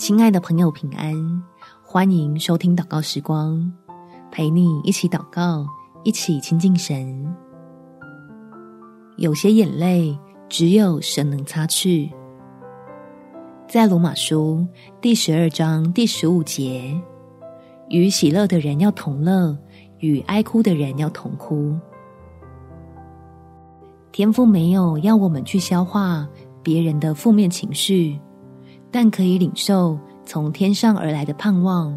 亲爱的朋友，平安！欢迎收听祷告时光，陪你一起祷告，一起亲近神。有些眼泪只有神能擦去。在罗马书第十二章第十五节，与喜乐的人要同乐，与哀哭的人要同哭。天父没有要我们去消化别人的负面情绪。但可以领受从天上而来的盼望，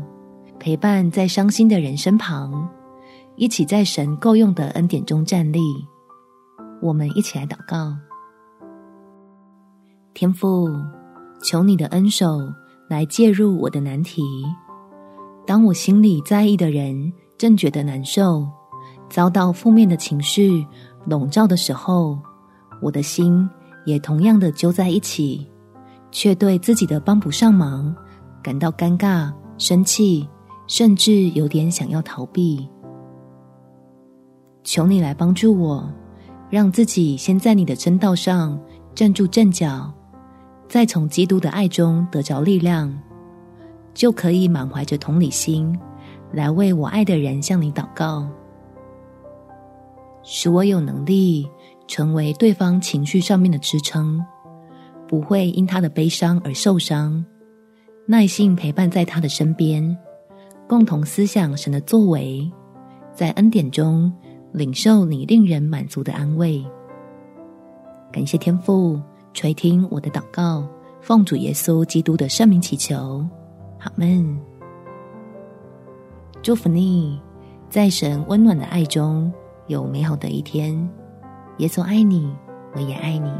陪伴在伤心的人身旁，一起在神够用的恩典中站立。我们一起来祷告：天父，求你的恩手来介入我的难题。当我心里在意的人正觉得难受，遭到负面的情绪笼罩的时候，我的心也同样的揪在一起。却对自己的帮不上忙感到尴尬、生气，甚至有点想要逃避。求你来帮助我，让自己先在你的真道上站住阵脚，再从基督的爱中得着力量，就可以满怀着同理心来为我爱的人向你祷告，使我有能力成为对方情绪上面的支撑。不会因他的悲伤而受伤，耐心陪伴在他的身边，共同思想神的作为，在恩典中领受你令人满足的安慰。感谢天父垂听我的祷告，奉主耶稣基督的圣名祈求，阿们。祝福你，在神温暖的爱中有美好的一天。耶稣爱你，我也爱你。